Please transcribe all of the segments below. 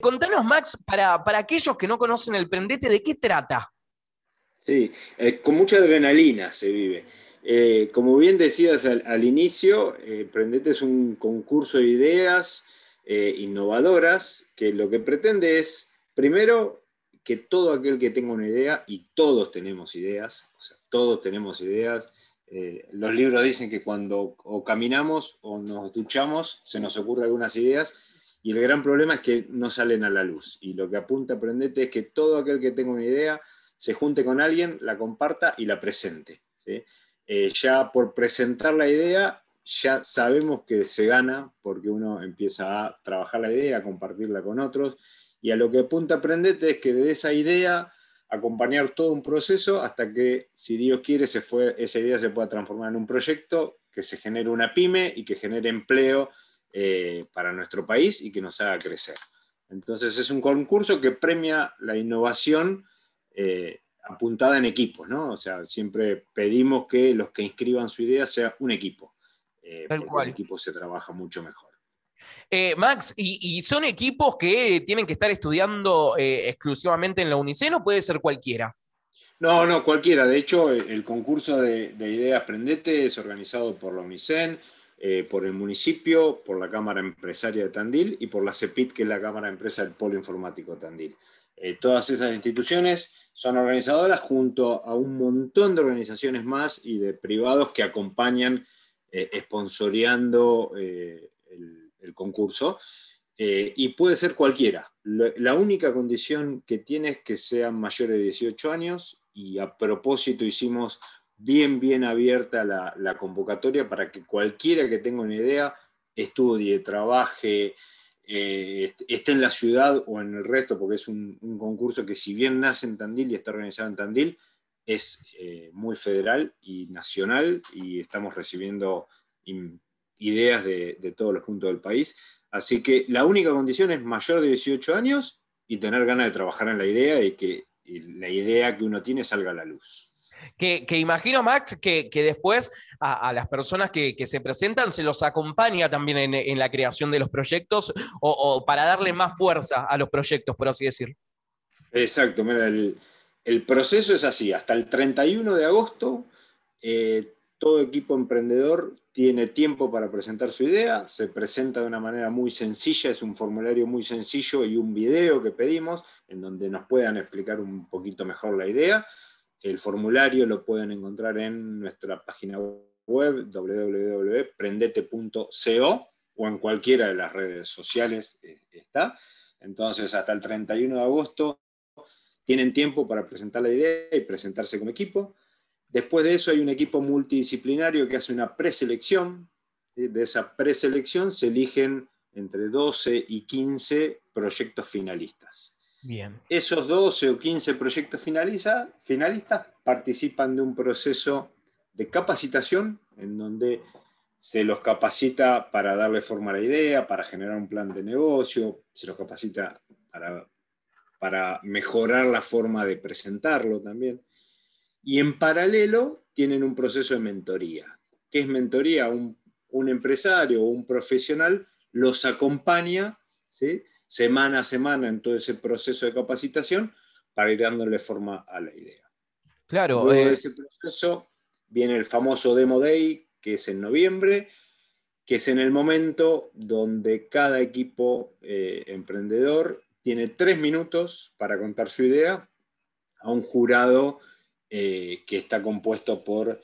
contanos, Max, para, para aquellos que no conocen el Prendete, ¿de qué trata? Sí, eh, con mucha adrenalina se vive. Eh, como bien decías al, inicio, eh, Prendete es un concurso de ideas innovadoras que lo que pretende es, primero, que todo aquel que tenga una idea, y todos tenemos ideas, o sea, todos tenemos ideas, los libros dicen que cuando o caminamos o nos duchamos se nos ocurren algunas ideas y el gran problema es que no salen a la luz. Y lo que apunta a Prendete es que todo aquel que tenga una idea se junte con alguien, la comparta y la presente. Eh, ya por presentar la idea, ya sabemos que se gana porque uno empieza a trabajar la idea, a compartirla con otros. Y a lo que apunta Aprendete es que de esa idea acompañar todo un proceso hasta que, si Dios quiere, se fue, esa idea se pueda transformar en un proyecto que se genere una pyme y que genere empleo eh, para nuestro país y que nos haga crecer. Entonces es un concurso que premia la innovación eh, apuntada en equipos, ¿no? O sea, siempre pedimos que los que inscriban su idea sea un equipo, eh, porque el equipo se trabaja mucho mejor. Eh, Max, ¿y, son equipos que tienen que estar estudiando exclusivamente en la UNICEN o puede ser cualquiera? No, no, cualquiera. De hecho, el, concurso de, Ideas Prendete es organizado por la UNICEN, por el municipio, por la Cámara Empresaria de Tandil y por la CEPIT, que es la Cámara Empresa del Polo Informático de Tandil. todas esas instituciones son organizadoras junto a un montón de organizaciones más y de privados que acompañan eh, eh el, concurso. Eh, y puede ser cualquiera. La única condición que tiene es que sean mayores de 18 años y a propósito hicimos bien, bien abierta la, convocatoria para que cualquiera que tenga una idea estudie, trabaje, eh, esté en la ciudad o en el resto, porque es un, concurso que si bien nace en Tandil y está organizado en Tandil, es eh, muy federal y nacional y estamos recibiendo ideas de, todos los puntos del país. Así que la única condición es mayor de 18 años y tener ganas de trabajar en la idea y que la idea que uno tiene salga a la luz. Que, imagino, Max, que, después a, las personas que, se presentan se los acompaña también en, la creación de los proyectos o, para darle más fuerza a los proyectos, por así decir. Exacto, mira, el, proceso es así. Hasta el 31 de agosto, eh, todo equipo emprendedor tiene tiempo para presentar su idea, se presenta de una manera muy sencilla, es un formulario muy sencillo y un video que pedimos en donde nos puedan explicar un poquito mejor la idea. El formulario lo pueden encontrar en nuestra página web www.prendete.co o en cualquiera de las redes sociales eh, está. Entonces, hasta el 31 de agosto tienen tiempo para presentar la idea y presentarse como equipo. Después de eso hay un equipo multidisciplinario que hace una preselección. De esa preselección se eligen entre 12 y 15 proyectos finalistas. Bien. Esos 12 o 15 proyectos finalistas participan de un proceso de capacitación en donde se los capacita para darle forma a la idea, para generar un plan de negocio, se los capacita para, para mejorar la forma de presentarlo también. Y en paralelo tienen un proceso de mentoría. ¿Qué es mentoría? Un, un empresario o un profesional los acompaña ¿sí? Semana a semana en todo ese proceso de capacitación para ir dándole forma a la idea. Claro. Luego de eh, ese proceso viene el famoso Demo Day, que es en noviembre, que es en el momento donde cada equipo eh, emprendedor tiene tres minutos para contar su idea a un jurado eh, que está compuesto por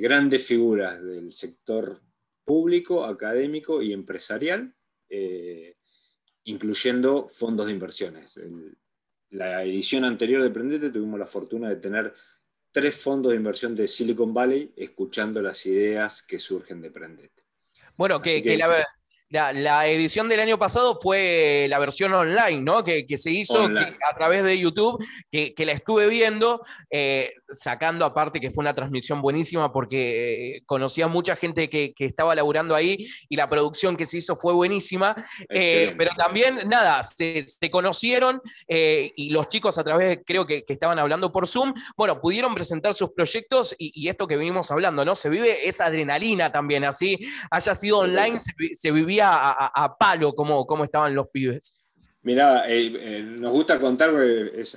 grandes figuras del sector público, académico y empresarial incluyendo fondos de inversiones. la edición anterior de Prendete tuvimos la fortuna de tener tres fondos de inversión de Silicon Valley escuchando las ideas que surgen de Prendete. Bueno, que, la, la, edición del año pasado fue la versión online, ¿no? Que, se hizo a través de YouTube, que, la estuve viendo, eh, sacando aparte que fue una transmisión buenísima porque eh, conocía mucha gente que, estaba laburando ahí y la producción que se hizo fue buenísima. Eh, pero también, nada, se, conocieron y los chicos a través, creo que, estaban hablando por Zoom, bueno, pudieron presentar sus proyectos y, esto que venimos hablando, ¿no? Se vive esa adrenalina también, así haya sido online, se vivía a, palo como, estaban los pibes. Mirá, eh, eh, nos gusta contar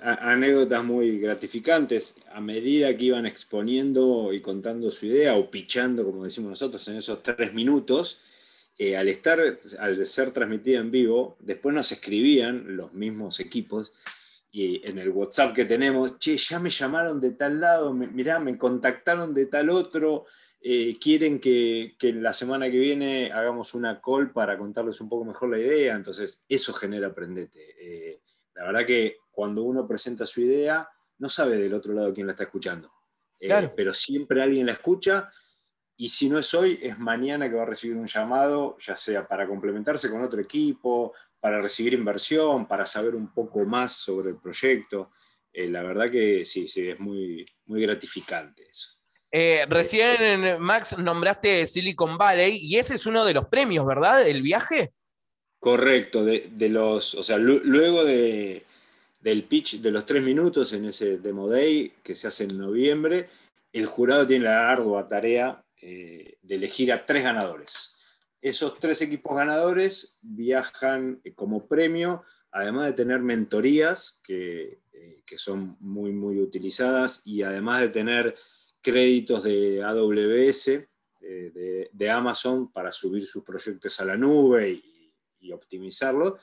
anécdotas muy gratificantes. A medida que iban exponiendo y contando su idea o pichando, como decimos nosotros, en esos tres minutos, eh, al estar, al ser transmitida en vivo, después nos escribían los mismos equipos y en el WhatsApp que tenemos, che, ya me llamaron de tal lado, mirá, me contactaron de tal otro, eh, quieren que, la semana que viene hagamos una call para contarles un poco mejor la idea, entonces eso genera aprendete. Eh, la verdad que cuando uno presenta su idea, no sabe del otro lado quién la está escuchando, eh, pero siempre alguien la escucha y si no es hoy, es mañana que va a recibir un llamado, ya sea para complementarse con otro equipo, para recibir inversión, para saber un poco más sobre el proyecto. la verdad que sí, sí, es muy, muy gratificante eso. Eh, recién, Max, nombraste Silicon Valley y ese es uno de los premios, ¿verdad? ¿El viaje? Correcto, de, los, o sea, luego de, del pitch de los tres minutos en ese Demo Day que se hace en noviembre, el jurado tiene la ardua tarea eh, de elegir a tres ganadores. Esos tres equipos ganadores viajan eh, como premio, además de tener mentorías que, que son muy, muy utilizadas y además de tener créditos de AWS, eh, de, Amazon, para subir sus proyectos a la nube y, optimizarlo,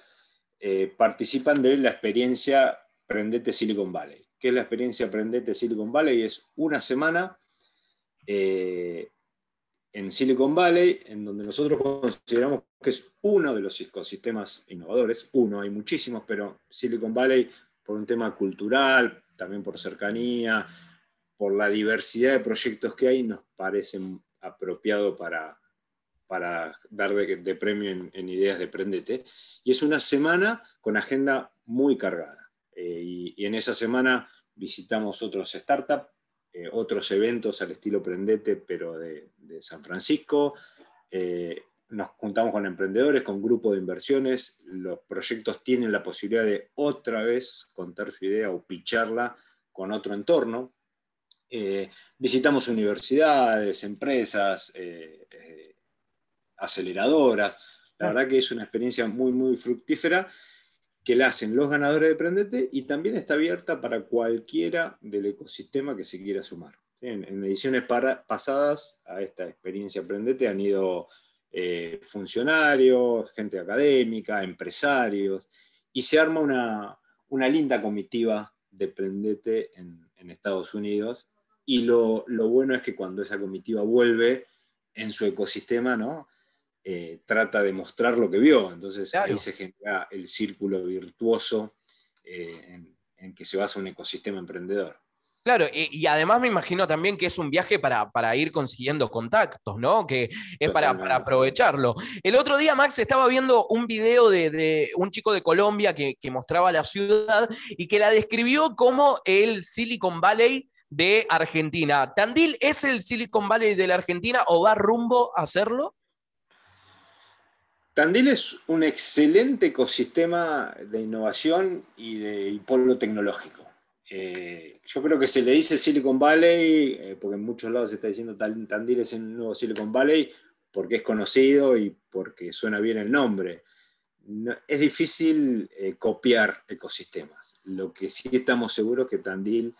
eh, participan de la experiencia Prendete Silicon Valley. ¿Qué es la experiencia Prendete Silicon Valley? Es una semana eh, en Silicon Valley, en donde nosotros consideramos que es uno de los ecosistemas innovadores, uno, hay muchísimos, pero Silicon Valley por un tema cultural, también por cercanía, por la diversidad de proyectos que hay, nos parece apropiado para, para dar de, premio en, ideas de Prendete. Y es una semana con agenda muy cargada. Eh, y, en esa semana visitamos otros startups, eh, otros eventos al estilo Prendete, pero de, San Francisco. Eh, nos juntamos con emprendedores, con grupos de inversiones. Los proyectos tienen la posibilidad de otra vez contar su idea o picharla con otro entorno, eh, visitamos universidades, empresas, eh, eh, aceleradoras. La verdad que es una experiencia muy, muy fructífera que la hacen los ganadores de Prendete y también está abierta para cualquiera del ecosistema que se quiera sumar. En, ediciones pasadas a esta experiencia Prendete han ido funcionarios, gente académica, empresarios, y se arma una, linda comitiva de Prendete en, en Estados Unidos y lo, bueno es que cuando esa comitiva vuelve en su ecosistema, ¿no? Eh, trata de mostrar lo que vio. Entonces ahí se genera el círculo virtuoso eh, en, que se basa un ecosistema emprendedor. Claro, y, además me imagino también que es un viaje para, ir consiguiendo contactos, ¿no? Que es para, aprovecharlo. El otro día, Max, estaba viendo un video de, un chico de Colombia que, que, mostraba la ciudad y que la describió como el Silicon Valley de Argentina. ¿Tandil es el Silicon Valley de la Argentina o va rumbo a hacerlo? Tandil es un excelente ecosistema de innovación y de polo tecnológico. Eh, yo creo que se le dice Silicon Valley, eh, porque en muchos lados se está diciendo Tandil es el nuevo Silicon Valley, porque es conocido y porque suena bien el nombre. es difícil eh, copiar ecosistemas. Lo que sí estamos seguros es que Tandil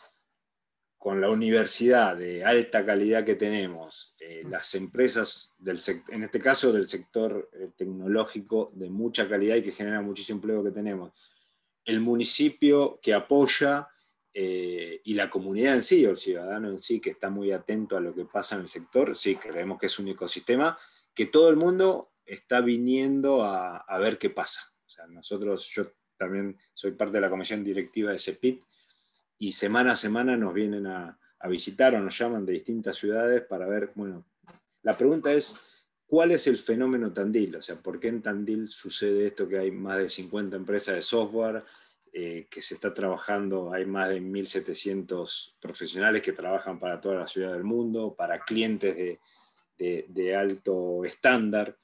con la universidad de alta calidad que tenemos, eh, las empresas, del en este caso del sector eh, tecnológico de mucha calidad y que genera muchísimo empleo que tenemos, el municipio que apoya eh, y la comunidad en sí, o el ciudadano en sí, que está muy atento a lo que pasa en el sector, sí, creemos que es un ecosistema que todo el mundo está viniendo a, a ver qué pasa. O sea, nosotros, yo también soy parte de la comisión directiva de CEPIT, y semana a semana nos vienen a, visitar o nos llaman de distintas ciudades para ver, bueno, la pregunta es, ¿cuál es el fenómeno Tandil? O sea, ¿por qué en Tandil sucede esto que hay más de 50 empresas de software, eh, que se está trabajando, hay más de 1.700 profesionales que trabajan para toda la ciudad del mundo, para clientes de, alto estándar.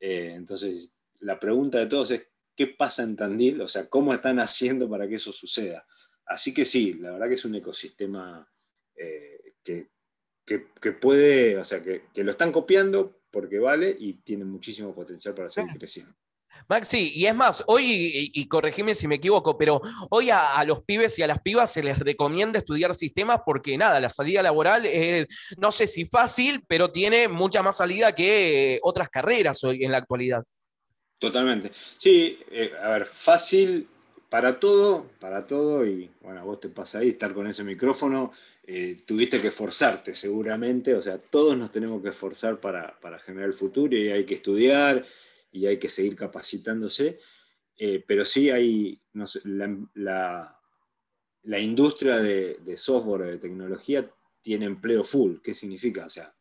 Eh, entonces, la pregunta de todos es, ¿qué pasa en Tandil? O sea, ¿cómo están haciendo para que eso suceda? Así que sí, la verdad que es un ecosistema eh, que, puede, o sea, que, lo están copiando porque vale y tiene muchísimo potencial para seguir creciendo. Maxi, y es más, hoy, y, corregime si me equivoco, pero hoy a, los pibes y a las pibas se les recomienda estudiar sistemas porque nada, la salida laboral es, no sé si fácil, pero tiene mucha más salida que otras carreras hoy en la actualidad. Totalmente. Sí, eh, a ver, fácil para todo, para todo, y bueno, vos te pasa ahí, estar con ese micrófono, eh, tuviste que esforzarte seguramente, o sea, todos nos tenemos que esforzar para, generar el futuro y hay que estudiar y hay que seguir capacitándose, eh, pero sí hay, la, industria de, de software, de tecnología, tiene empleo full. ¿Qué significa? O sea,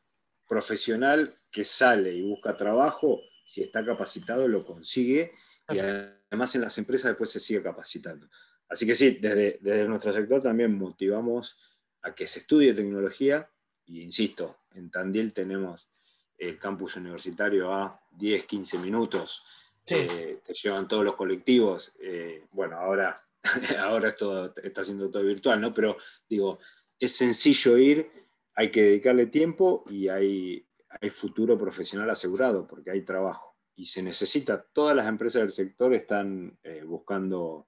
profesional que sale y busca trabajo, si está capacitado, lo consigue y además en las empresas después se sigue capacitando. Así que sí, desde, nuestro sector también motivamos a que se estudie tecnología y insisto, en Tandil tenemos el campus universitario a 10, 15 minutos, eh, te llevan todos los colectivos, eh, bueno, ahora, ahora esto está siendo todo virtual, ¿no? Pero digo, es sencillo ir, hay que dedicarle tiempo y hay, hay futuro profesional asegurado porque hay trabajo y se necesita. Todas las empresas del sector están eh, buscando,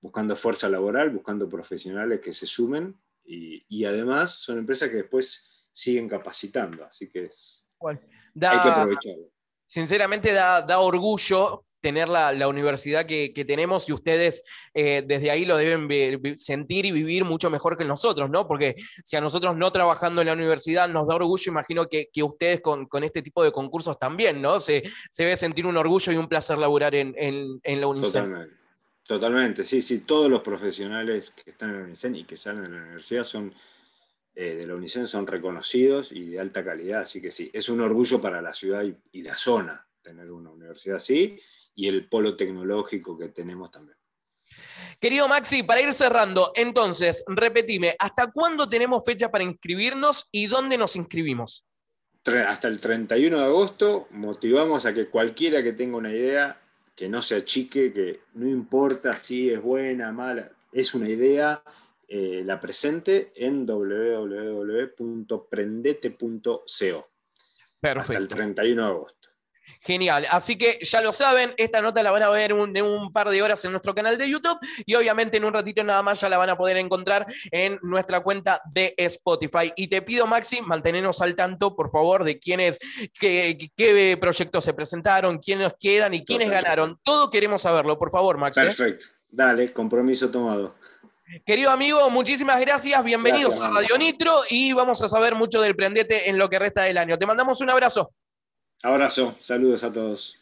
buscando fuerza laboral, buscando profesionales que se sumen y, además son empresas que después siguen capacitando, así que es, hay que aprovecharlo. Sinceramente da, da orgullo tener la, universidad que, tenemos y ustedes eh, desde ahí lo deben sentir y vivir mucho mejor que nosotros, ¿no? Porque si a nosotros no trabajando en la universidad nos da orgullo, imagino que, ustedes con, este tipo de concursos también, ¿no? Se, se debe sentir un orgullo y un placer laburar en, la UNICEF. Totalmente. Totalmente, sí, sí, todos los profesionales que están en la UNICEF y que salen de la universidad son eh, de la UNICEF son reconocidos y de alta calidad, así que sí, es un orgullo para la ciudad y la zona tener una universidad así y el polo tecnológico que tenemos también. Querido Maxi, para ir cerrando, entonces, repetime, ¿hasta cuándo tenemos fecha para inscribirnos y dónde nos inscribimos? Hasta el 31 de agosto motivamos a que cualquiera que tenga una idea, que no se achique, que no importa si es buena, mala, es una idea, eh, la presente en www.prendete.co. Perfecto. Hasta el 31 de agosto. Genial. Así que ya lo saben, esta nota la van a ver en un par de horas en nuestro canal de YouTube y obviamente en un ratito nada más ya la van a poder encontrar en nuestra cuenta de Spotify. Y te pido, Maxi, mantenernos al tanto, por favor, de quiénes, qué, qué proyectos se presentaron, quiénes quedan y quiénes ganaron. Todo queremos saberlo, por favor, Maxi. ¿eh? Perfecto. Dale, compromiso tomado. Querido amigo, muchísimas gracias. Bienvenidos a Radio Nitro y vamos a saber mucho del Prendete en lo que resta del año. Te mandamos un abrazo. Abrazo, saludos a todos.